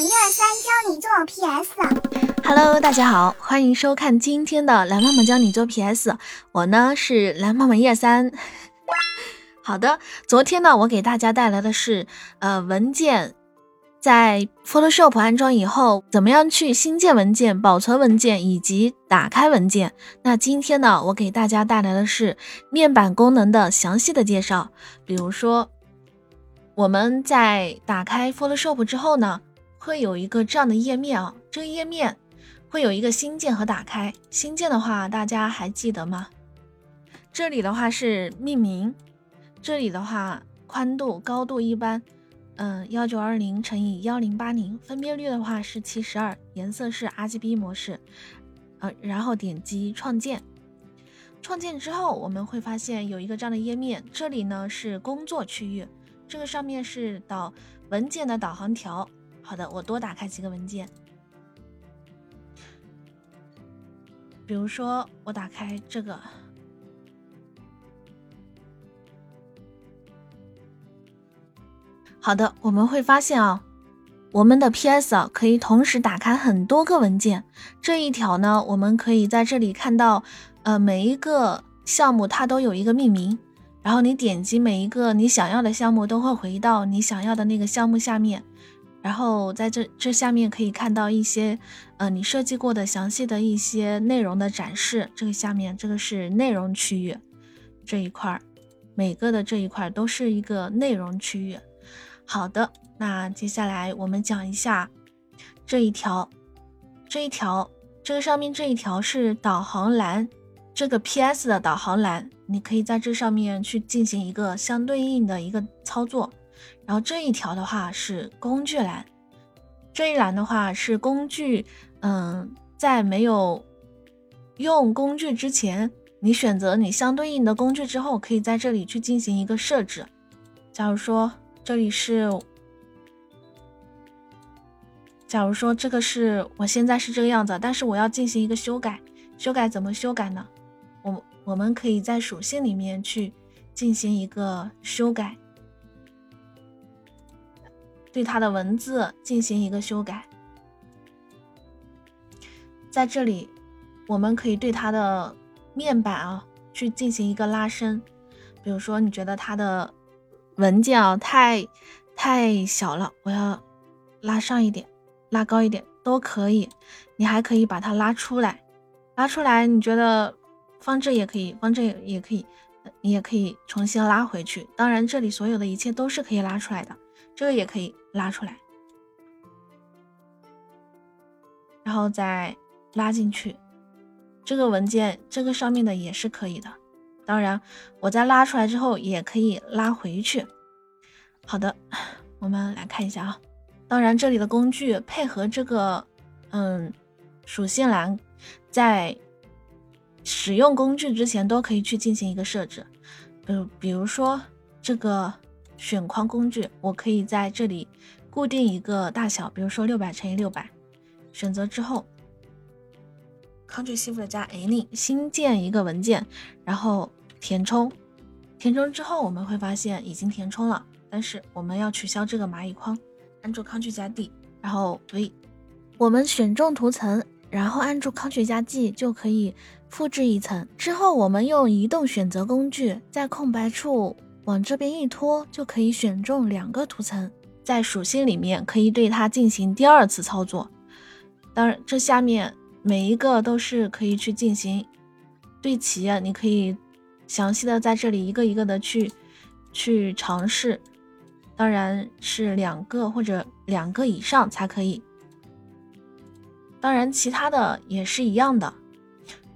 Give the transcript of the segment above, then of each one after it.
一二三，教你做 PS。Hello，大家好，欢迎收看今天的蓝妈妈教你做 PS。我呢是蓝妈妈一二三。好的，昨天呢我给大家带来的是呃文件，在 Photoshop 安装以后，怎么样去新建文件、保存文件以及打开文件。那今天呢我给大家带来的是面板功能的详细的介绍，比如说。我们在打开 Photoshop 之后呢，会有一个这样的页面啊，这个页面会有一个新建和打开。新建的话，大家还记得吗？这里的话是命名，这里的话宽度、高度一般，嗯，幺九二零乘以幺零八零，分辨率的话是七十二，颜色是 RGB 模式，呃，然后点击创建。创建之后，我们会发现有一个这样的页面，这里呢是工作区域。这个上面是导文件的导航条。好的，我多打开几个文件，比如说我打开这个。好的，我们会发现啊，我们的 PS 啊可以同时打开很多个文件。这一条呢，我们可以在这里看到，呃，每一个项目它都有一个命名。然后你点击每一个你想要的项目，都会回到你想要的那个项目下面。然后在这这下面可以看到一些，呃，你设计过的详细的一些内容的展示。这个下面这个是内容区域，这一块儿，每个的这一块都是一个内容区域。好的，那接下来我们讲一下这一条，这一条，这个上面这一条是导航栏。这个 PS 的导航栏，你可以在这上面去进行一个相对应的一个操作。然后这一条的话是工具栏，这一栏的话是工具。嗯，在没有用工具之前，你选择你相对应的工具之后，可以在这里去进行一个设置。假如说这里是，假如说这个是我现在是这个样子，但是我要进行一个修改，修改怎么修改呢？我我们可以在属性里面去进行一个修改，对它的文字进行一个修改。在这里，我们可以对它的面板啊去进行一个拉伸。比如说，你觉得它的文件啊太太小了，我要拉上一点，拉高一点都可以。你还可以把它拉出来，拉出来，你觉得？放这也可以，放这也可以，你也可以重新拉回去。当然，这里所有的一切都是可以拉出来的，这个也可以拉出来，然后再拉进去。这个文件，这个上面的也是可以的。当然，我在拉出来之后也可以拉回去。好的，我们来看一下啊。当然，这里的工具配合这个，嗯，属性栏在。使用工具之前都可以去进行一个设置，嗯，比如说这个选框工具，我可以在这里固定一个大小，比如说六百乘以六百，选择之后，Ctrl Shift 加 A 令新建一个文件，然后填充，填充之后我们会发现已经填充了，但是我们要取消这个蚂蚁框，按住 Ctrl 加 D，然后 V，我们选中图层。然后按住 Ctrl 加 G 就可以复制一层。之后我们用移动选择工具，在空白处往这边一拖，就可以选中两个图层。在属性里面可以对它进行第二次操作。当然，这下面每一个都是可以去进行对齐。你可以详细的在这里一个一个的去去尝试。当然是两个或者两个以上才可以。当然，其他的也是一样的。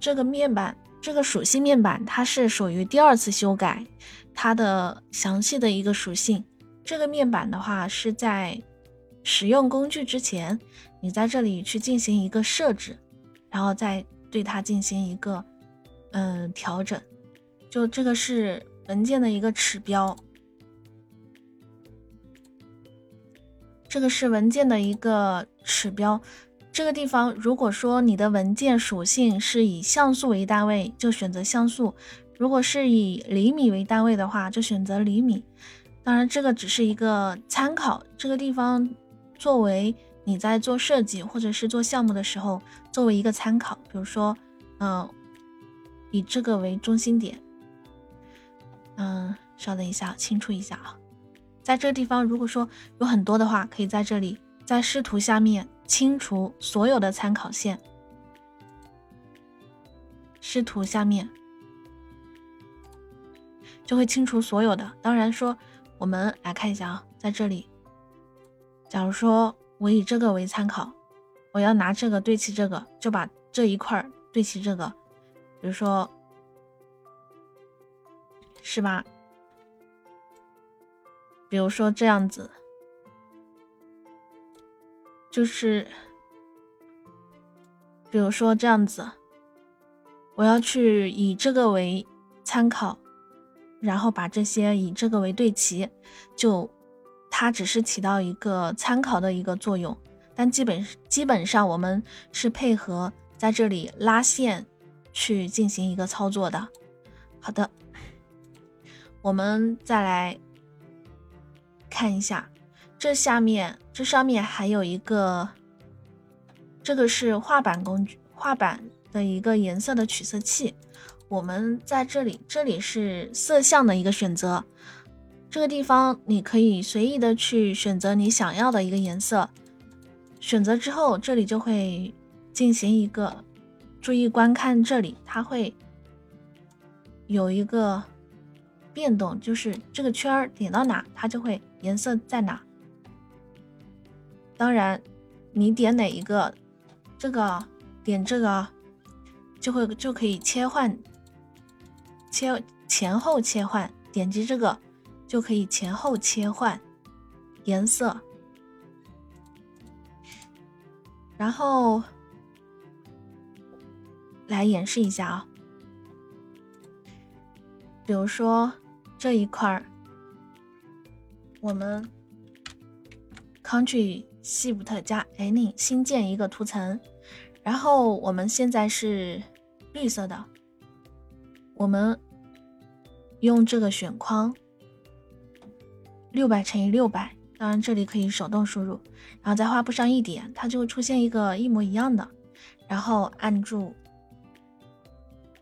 这个面板，这个属性面板，它是属于第二次修改它的详细的一个属性。这个面板的话，是在使用工具之前，你在这里去进行一个设置，然后再对它进行一个嗯调整。就这个是文件的一个尺标，这个是文件的一个尺标。这个地方，如果说你的文件属性是以像素为单位，就选择像素；如果是以厘米为单位的话，就选择厘米。当然，这个只是一个参考。这个地方作为你在做设计或者是做项目的时候作为一个参考。比如说，嗯，以这个为中心点。嗯，稍等一下，清除一下啊。在这个地方，如果说有很多的话，可以在这里在视图下面清除所有的参考线。视图下面就会清除所有的。当然说，我们来看一下啊，在这里，假如说我以这个为参考，我要拿这个对齐这个，就把这一块对齐这个，比如说，是吧？比如说这样子，就是，比如说这样子。我要去以这个为参考，然后把这些以这个为对齐，就它只是起到一个参考的一个作用，但基本基本上我们是配合在这里拉线去进行一个操作的。好的，我们再来看一下，这下面这上面还有一个，这个是画板工具，画板。的一个颜色的取色器，我们在这里，这里是色相的一个选择，这个地方你可以随意的去选择你想要的一个颜色，选择之后，这里就会进行一个，注意观看这里，它会有一个变动，就是这个圈儿点到哪，它就会颜色在哪。当然，你点哪一个，这个点这个。就会就可以切换，切前后切换，点击这个就可以前后切换颜色。然后来演示一下啊，比如说这一块儿，我们 Ctrl Shift 加 N 新建一个图层，然后我们现在是。绿色的，我们用这个选框，六百乘以六百，当然这里可以手动输入，然后在画布上一点，它就会出现一个一模一样的，然后按住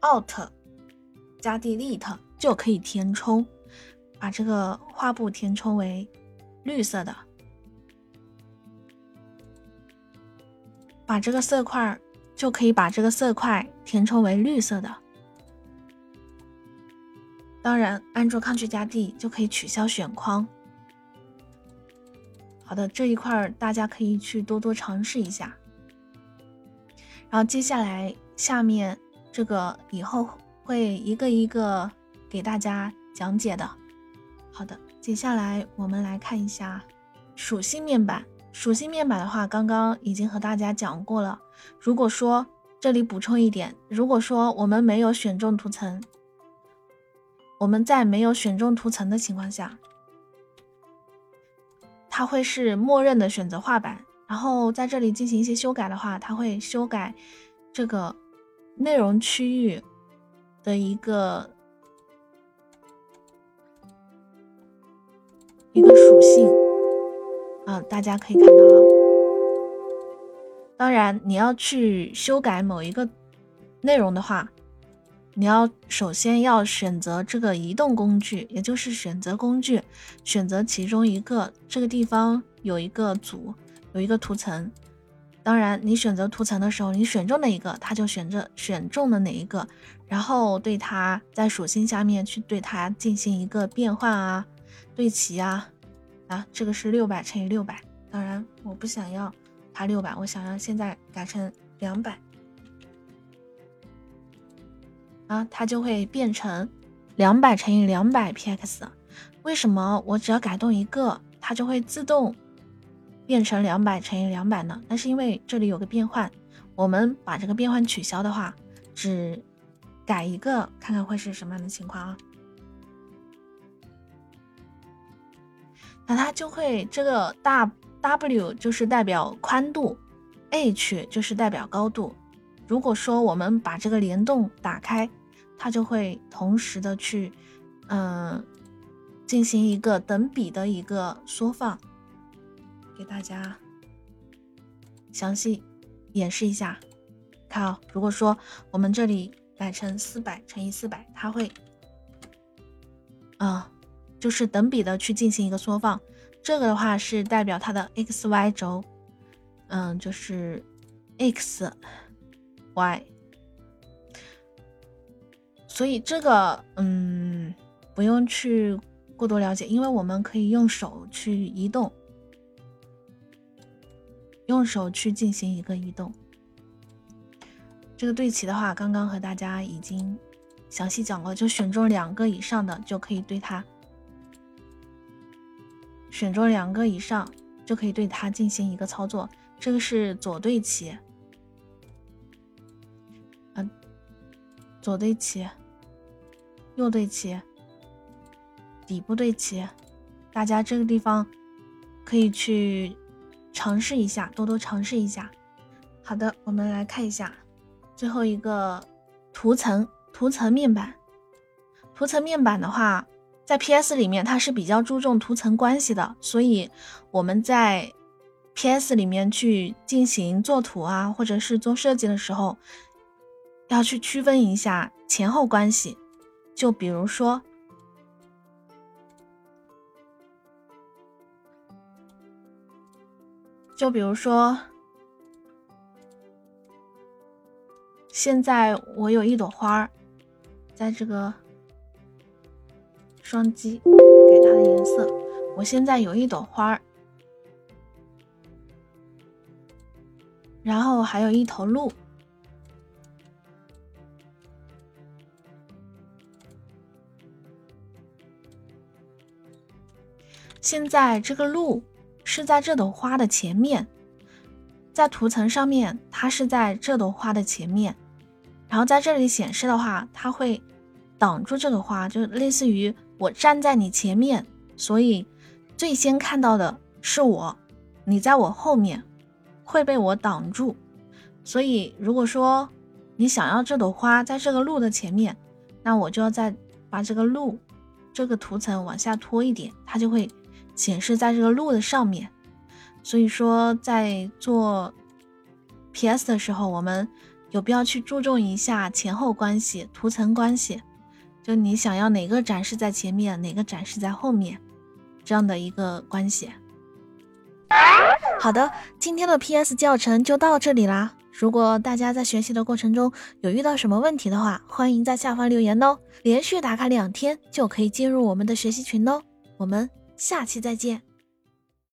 Alt 加 Delete 就可以填充，把这个画布填充为绿色的，把这个色块。就可以把这个色块填充为绿色的。当然，按住 Ctrl 加 D 就可以取消选框。好的，这一块大家可以去多多尝试一下。然后接下来下面这个以后会一个一个给大家讲解的。好的，接下来我们来看一下属性面板。属性面板的话，刚刚已经和大家讲过了。如果说这里补充一点，如果说我们没有选中图层，我们在没有选中图层的情况下，它会是默认的选择画板。然后在这里进行一些修改的话，它会修改这个内容区域的一个一个属性。啊，大家可以看到啊，当然你要去修改某一个内容的话，你要首先要选择这个移动工具，也就是选择工具，选择其中一个。这个地方有一个组，有一个图层。当然，你选择图层的时候，你选中哪一个，它就选择选中了哪一个，然后对它在属性下面去对它进行一个变换啊，对齐啊。啊，这个是六百乘以六百，当然我不想要它六百，我想要现在改成两百，啊，它就会变成两百乘以两百 px。为什么我只要改动一个，它就会自动变成两百乘以两百呢？那是因为这里有个变换，我们把这个变换取消的话，只改一个，看看会是什么样的情况啊？那它就会这个大 W 就是代表宽度，H 就是代表高度。如果说我们把这个联动打开，它就会同时的去，嗯，进行一个等比的一个缩放，给大家详细演示一下。看啊，如果说我们这里改成四百乘以四百，它会，啊，就是等比的去进行一个缩放。这个的话是代表它的 x y 轴，嗯，就是 x y。所以这个，嗯，不用去过多了解，因为我们可以用手去移动，用手去进行一个移动。这个对齐的话，刚刚和大家已经详细讲过，就选中两个以上的就可以对它，选中两个以上就可以对它进行一个操作。这个是左对齐，左对齐，右对齐，底部对齐，大家这个地方可以去尝试一下，多多尝试一下。好的，我们来看一下。最后一个图层图层面板，图层面板的话，在 PS 里面它是比较注重图层关系的，所以我们在 PS 里面去进行做图啊，或者是做设计的时候，要去区分一下前后关系。就比如说，就比如说。现在我有一朵花儿，在这个双击给它的颜色。我现在有一朵花儿，然后还有一头鹿。现在这个路是在这朵花的前面，在图层上面，它是在这朵花的前面。然后在这里显示的话，它会挡住这个花，就类似于我站在你前面，所以最先看到的是我，你在我后面会被我挡住。所以如果说你想要这朵花在这个路的前面，那我就要再把这个路这个图层往下拖一点，它就会显示在这个路的上面。所以说在做 PS 的时候，我们。有必要去注重一下前后关系、图层关系，就你想要哪个展示在前面，哪个展示在后面，这样的一个关系。好的，今天的 PS 教程就到这里啦。如果大家在学习的过程中有遇到什么问题的话，欢迎在下方留言哦。连续打卡两天就可以进入我们的学习群哦。我们下期再见。